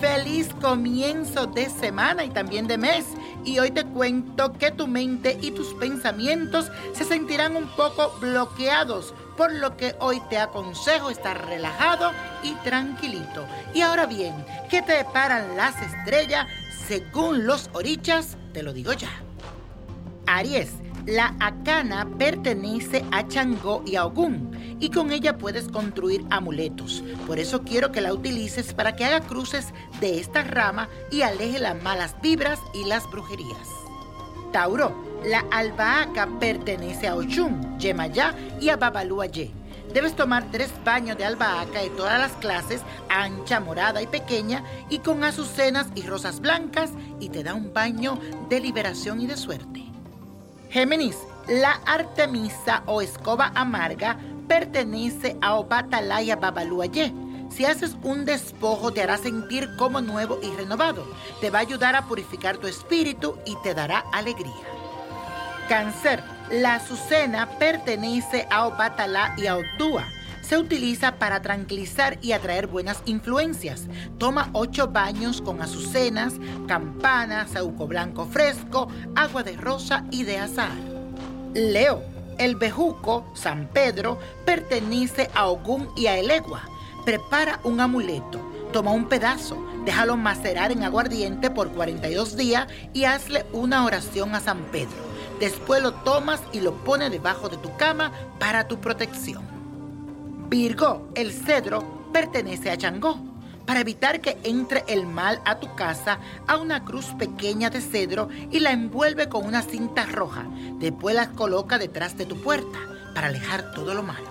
Feliz comienzo de semana y también de mes. Y hoy te cuento que tu mente y tus pensamientos se sentirán un poco bloqueados, por lo que hoy te aconsejo estar relajado y tranquilito. Y ahora bien, ¿qué te deparan las estrellas según los orichas? Te lo digo ya. Aries, la acana pertenece a Changó y a Ogún y con ella puedes construir amuletos. Por eso quiero que la utilices para que haga cruces de esta rama y aleje las malas vibras y las brujerías. Tauro, la albahaca pertenece a Ochun, Yemayá y a Babaluayé. Debes tomar tres baños de albahaca de todas las clases, ancha, morada y pequeña, y con azucenas y rosas blancas, y te da un baño de liberación y de suerte. Géminis, la artemisa o escoba amarga pertenece a Obatalaya Babaluayé. Si haces un despojo te hará sentir como nuevo y renovado. Te va a ayudar a purificar tu espíritu y te dará alegría. Cáncer. La azucena pertenece a Obatalá y a Odúa. Se utiliza para tranquilizar y atraer buenas influencias. Toma ocho baños con azucenas, campanas, sauco blanco fresco, agua de rosa y de azar. Leo el bejuco, San Pedro, pertenece a Ogún y a Elegua. Prepara un amuleto, toma un pedazo, déjalo macerar en aguardiente por 42 días y hazle una oración a San Pedro. Después lo tomas y lo pones debajo de tu cama para tu protección. Virgo, el cedro, pertenece a Changó para evitar que entre el mal a tu casa, a una cruz pequeña de cedro y la envuelve con una cinta roja. Después la coloca detrás de tu puerta para alejar todo lo malo.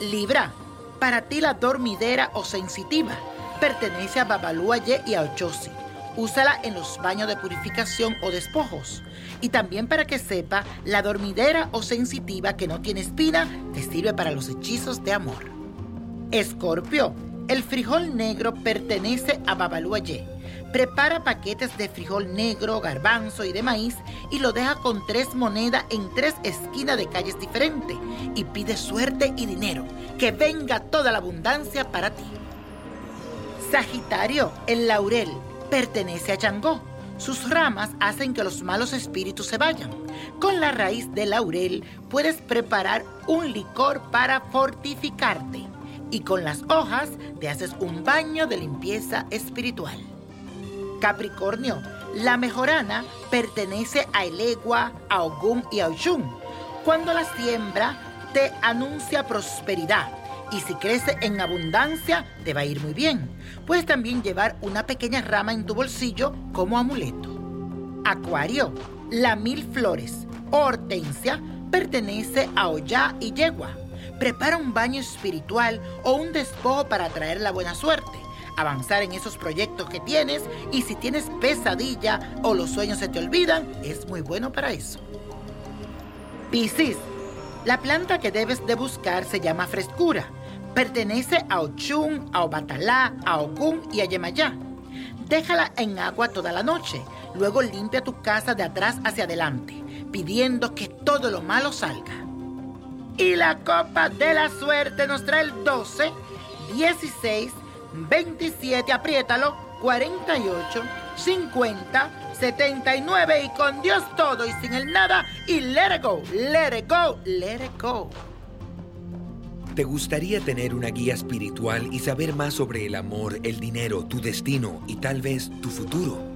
Libra, para ti la dormidera o sensitiva pertenece a Babaluaye y a Ochosi. Úsala en los baños de purificación o despojos. Y también para que sepa, la dormidera o sensitiva que no tiene espina te sirve para los hechizos de amor. Escorpio, el frijol negro pertenece a Babaluayé. Prepara paquetes de frijol negro, garbanzo y de maíz y lo deja con tres monedas en tres esquinas de calles diferentes y pide suerte y dinero. Que venga toda la abundancia para ti. Sagitario, el laurel, pertenece a Changó. Sus ramas hacen que los malos espíritus se vayan. Con la raíz del laurel puedes preparar un licor para fortificarte y con las hojas te haces un baño de limpieza espiritual. Capricornio, la mejorana pertenece a Elegua, a Ogún y a Oshun. Cuando la siembra te anuncia prosperidad y si crece en abundancia te va a ir muy bien. Puedes también llevar una pequeña rama en tu bolsillo como amuleto. Acuario, la mil flores, hortensia, pertenece a Ollá y Yegua Prepara un baño espiritual o un despojo para traer la buena suerte, avanzar en esos proyectos que tienes y si tienes pesadilla o los sueños se te olvidan, es muy bueno para eso. Piscis, la planta que debes de buscar se llama frescura. Pertenece a Ochun, a Obatalá, a Ogún y a Yemayá. Déjala en agua toda la noche. Luego limpia tu casa de atrás hacia adelante, pidiendo que todo lo malo salga. Y la copa de la suerte nos trae el 12, 16, 27, apriétalo, 48, 50, 79 y con Dios todo y sin el nada y let it go, let it go, let it go. ¿Te gustaría tener una guía espiritual y saber más sobre el amor, el dinero, tu destino y tal vez tu futuro?